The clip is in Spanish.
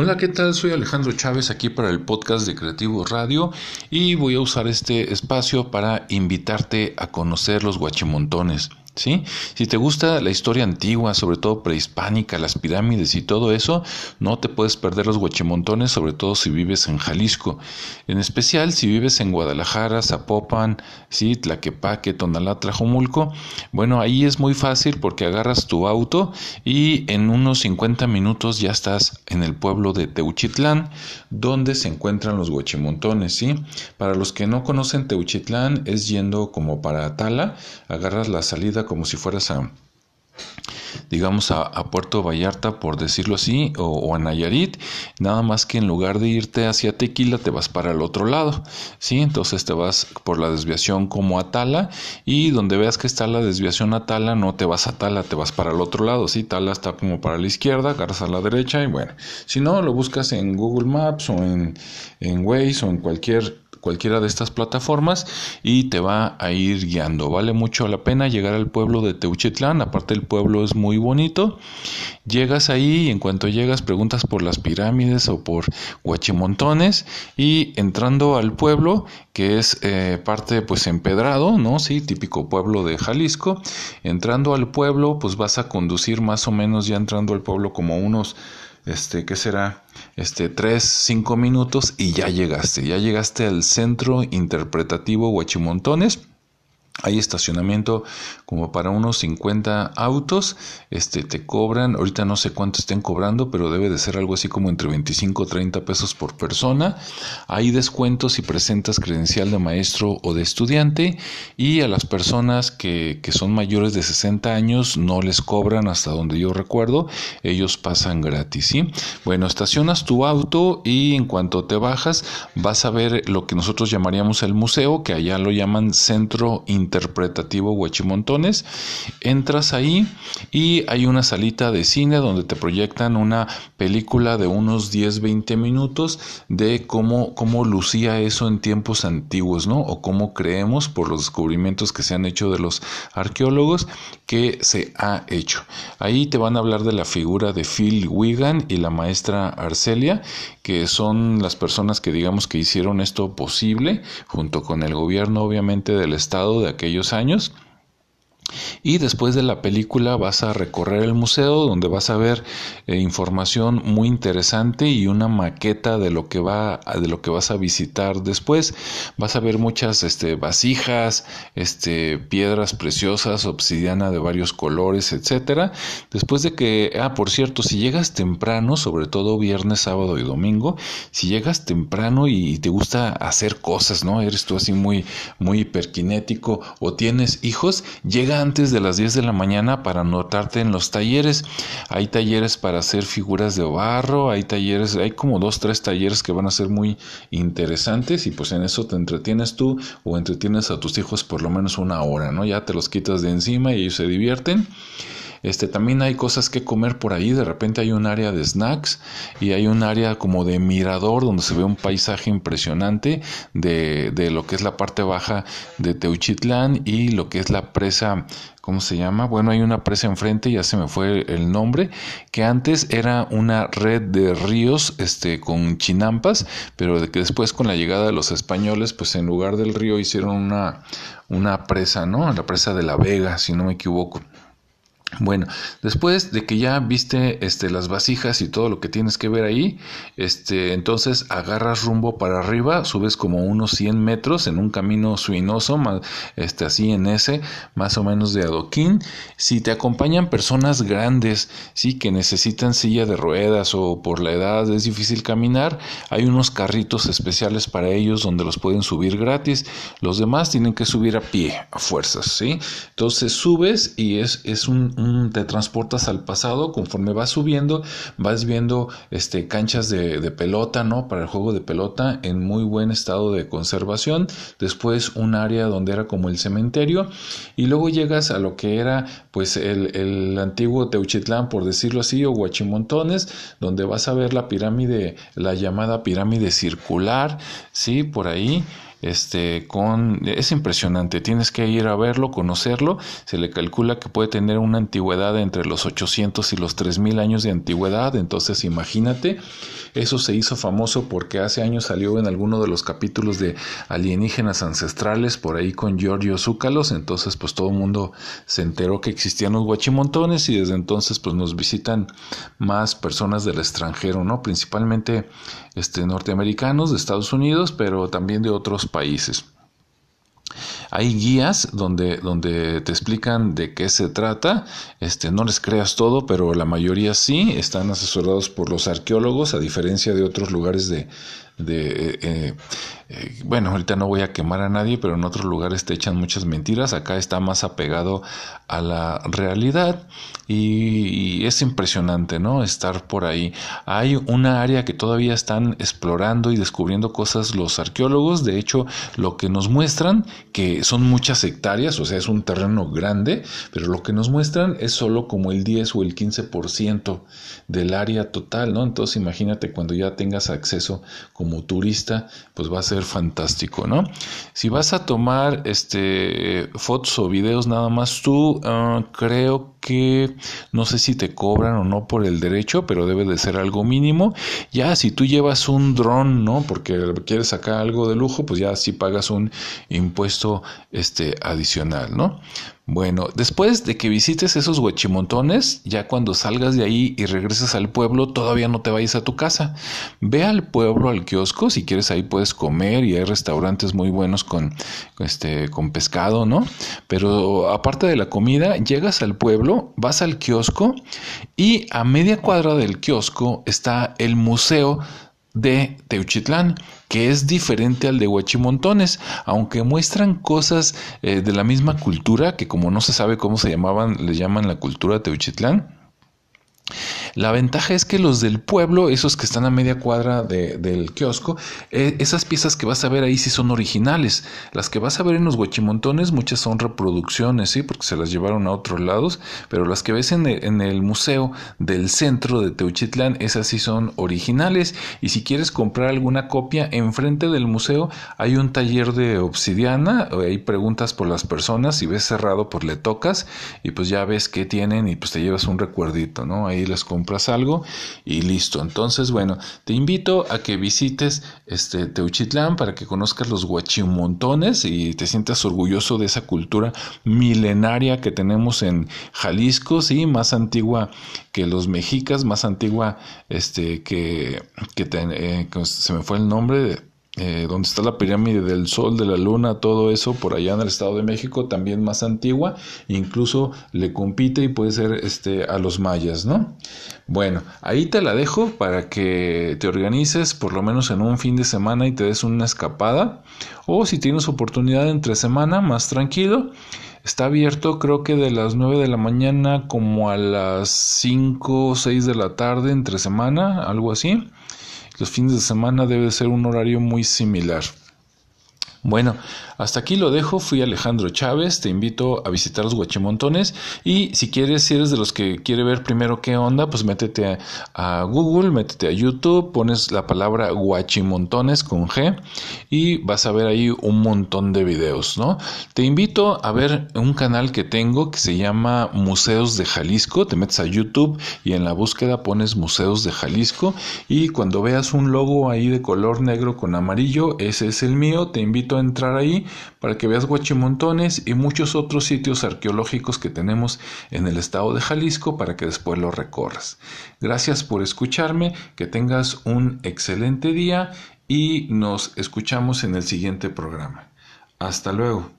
Hola, ¿qué tal? Soy Alejandro Chávez aquí para el podcast de Creativo Radio y voy a usar este espacio para invitarte a conocer los guachimontones. ¿Sí? Si te gusta la historia antigua, sobre todo prehispánica, las pirámides y todo eso, no te puedes perder los guachimontones, sobre todo si vives en Jalisco. En especial si vives en Guadalajara, Zapopan, ¿sí? Tlaquepaque, Tonalá, Trajomulco. Bueno, ahí es muy fácil porque agarras tu auto y en unos 50 minutos ya estás en el pueblo de Teuchitlán, donde se encuentran los guachimontones, ¿sí? Para los que no conocen Teuchitlán, es yendo como para Atala, agarras la salida como si fueras a digamos a, Puerto Vallarta por decirlo así o, a Nayarit. Nada más que en lugar de irte hacia Tequila te vas para el otro lado sí entonces te vas por la desviación como a Tala y donde veas que está la desviación a Tala no te vas a Tala te vas para el otro lado sí Tala está como para la izquierda agarras a la derecha y bueno. Si no lo buscas en Google Maps o en, en Waze o en cualquier cualquiera de estas plataformas y te va a ir guiando. Vale mucho la pena llegar al pueblo de Teuchitlán, aparte el pueblo es muy bonito. Llegas ahí y en cuanto llegas preguntas por las pirámides o por Huachimontones y entrando al pueblo, que es eh, parte pues empedrado, ¿no? Sí, típico pueblo de Jalisco. Entrando al pueblo pues vas a conducir más o menos ya entrando al pueblo como unos este, ¿qué será? Este, tres, cinco minutos y ya llegaste, ya llegaste al centro interpretativo Huachimontones hay estacionamiento como para unos 50 autos, este te cobran, ahorita no sé cuánto estén cobrando, pero debe de ser algo así como entre 25 o 30 pesos por persona. Hay descuentos si presentas credencial de maestro o de estudiante y a las personas que, que son mayores de 60 años no les cobran hasta donde yo recuerdo, ellos pasan gratis, ¿sí? Bueno, estacionas tu auto y en cuanto te bajas vas a ver lo que nosotros llamaríamos el museo, que allá lo llaman Centro Interpretativo interpretativo Huachimontones. Entras ahí y hay una salita de cine donde te proyectan una película de unos 10-20 minutos de cómo, cómo lucía eso en tiempos antiguos, ¿no? O cómo creemos por los descubrimientos que se han hecho de los arqueólogos que se ha hecho. Ahí te van a hablar de la figura de Phil Wigan y la maestra Arcelia, que son las personas que digamos que hicieron esto posible, junto con el gobierno obviamente del estado de aquellos años y después de la película vas a recorrer el museo donde vas a ver eh, información muy interesante y una maqueta de lo que va de lo que vas a visitar después. Vas a ver muchas este, vasijas, este, piedras preciosas, obsidiana de varios colores, etcétera. Después de que, ah, por cierto, si llegas temprano, sobre todo viernes, sábado y domingo, si llegas temprano y te gusta hacer cosas, ¿no? Eres tú así muy muy hiperkinético o tienes hijos, llega antes de las 10 de la mañana para anotarte en los talleres. Hay talleres para hacer figuras de barro, hay talleres, hay como dos, tres talleres que van a ser muy interesantes y pues en eso te entretienes tú o entretienes a tus hijos por lo menos una hora, ¿no? Ya te los quitas de encima y ellos se divierten. Este, también hay cosas que comer por ahí, de repente hay un área de snacks y hay un área como de mirador donde se ve un paisaje impresionante de, de lo que es la parte baja de Teuchitlán y lo que es la presa ¿cómo se llama? Bueno, hay una presa enfrente, ya se me fue el nombre, que antes era una red de ríos este, con chinampas, pero de que después con la llegada de los españoles, pues en lugar del río hicieron una, una presa, ¿no? La presa de la Vega, si no me equivoco. Bueno, después de que ya viste este, las vasijas y todo lo que tienes que ver ahí, este, entonces agarras rumbo para arriba, subes como unos 100 metros en un camino suinoso, este, así en ese, más o menos de adoquín. Si te acompañan personas grandes, sí, que necesitan silla de ruedas o por la edad es difícil caminar, hay unos carritos especiales para ellos donde los pueden subir gratis. Los demás tienen que subir a pie, a fuerzas, ¿sí? Entonces subes y es, es un, te transportas al pasado, conforme vas subiendo, vas viendo este, canchas de, pelota, ¿no? Para el juego de pelota en muy buen estado de conservación, después un área donde era como el cementerio, y luego llegas a lo que era pues el, el antiguo Teuchitlán, por decirlo así, o Huachimontones, donde vas a ver la pirámide, la llamada pirámide circular, ¿sí? Por ahí este, con, es impresionante, tienes que ir a verlo, conocerlo, se le calcula que puede tener una antigüedad entre los 800 y los 3000 años de antigüedad, entonces imagínate, eso se hizo famoso porque hace años salió en alguno de los capítulos de alienígenas ancestrales, por ahí con Giorgio Zúcalos, entonces pues todo el mundo se enteró que existían los guachimontones y desde entonces pues nos visitan más personas del extranjero, ¿no? Principalmente este, norteamericanos de Estados Unidos, pero también de otros países. Hay guías donde, donde te explican de qué se trata. Este, no les creas todo, pero la mayoría sí. Están asesorados por los arqueólogos, a diferencia de otros lugares de, de eh, eh, bueno, ahorita no voy a quemar a nadie, pero en otros lugares te echan muchas mentiras. Acá está más apegado a la realidad y, es impresionante, ¿no? Estar por ahí. Hay una área que todavía están explorando y descubriendo cosas los arqueólogos. De hecho, lo que nos muestran, que son muchas hectáreas, o sea, es un terreno grande, pero lo que nos muestran es solo como el 10 o el 15% del área total, ¿no? Entonces imagínate cuando ya tengas acceso como turista, pues va a ser fantástico, ¿no? Si vas a tomar este fotos o videos nada más tú, ah, creo que no sé si te cobran o no por el derecho, pero debe de ser algo mínimo. Ya si tú llevas un dron, ¿no? Porque quieres sacar algo de lujo, pues ya sí pagas un impuesto este adicional, ¿no? Bueno, después de que visites esos huachimontones, ya cuando salgas de ahí y regreses al pueblo, todavía no te vayas a tu casa. Ve al pueblo, al kiosco, si quieres ahí puedes comer y hay restaurantes muy buenos con, este, con pescado, ¿no? Pero aparte de la comida, llegas al pueblo, vas al kiosco y a media cuadra del kiosco está el museo de Teuchitlán, que es diferente al de Huachimontones, aunque muestran cosas eh, de la misma cultura, que como no se sabe cómo se llamaban, le llaman la cultura Teuchitlán. La ventaja es que los del pueblo, esos que están a media cuadra del kiosco, eh, esas piezas que vas a ver ahí sí son originales. Las que vas a ver en los huachimontones, muchas son reproducciones, sí, porque se las llevaron a otros lados, pero las que ves en el, museo del centro de Teuchitlán, esas sí son originales. Y si quieres comprar alguna copia, enfrente del museo hay un taller de obsidiana, hay preguntas por las personas, si ves cerrado, pues le tocas y pues ya ves qué tienen y pues te llevas un recuerdito, ¿no? Ahí les compras algo y listo. Entonces, bueno, te invito a que visites este Teuchitlán para que conozcas los guachimontones y te sientas orgulloso de esa cultura milenaria que tenemos en Jalisco, sí, más antigua que los mexicas, más antigua este que, que eh, se me fue el nombre de eh, donde está la pirámide del Sol, de la Luna, todo eso por allá en el Estado de México, también más antigua, incluso le compite y puede ser este, a los mayas, ¿no? Bueno, ahí te la dejo para que te organices por lo menos en un fin de semana y te des una escapada, o si tienes oportunidad entre semana, más tranquilo. Está abierto creo que de las 9 de la mañana como a las 5 o 6 de la tarde entre semana, algo así. Los fines de semana debe ser un horario muy similar. Bueno, hasta aquí lo dejo. Fui Alejandro Chávez. Te invito a visitar los Guachimontones. Y si quieres, si eres de los que quiere ver primero qué onda, pues métete a, Google, métete a YouTube, pones la palabra Guachimontones con G y vas a ver ahí un montón de videos, ¿no? Te invito a ver un canal que tengo que se llama Museos de Jalisco. Te metes a YouTube y en la búsqueda pones Museos de Jalisco. Y cuando veas un logo ahí de color negro con amarillo, ese es el mío. Te invito a entrar ahí para que veas Guachimontones y muchos otros sitios arqueológicos que tenemos en el estado de Jalisco para que después lo recorras. Gracias por escucharme, que tengas un excelente día y nos escuchamos en el siguiente programa. Hasta luego.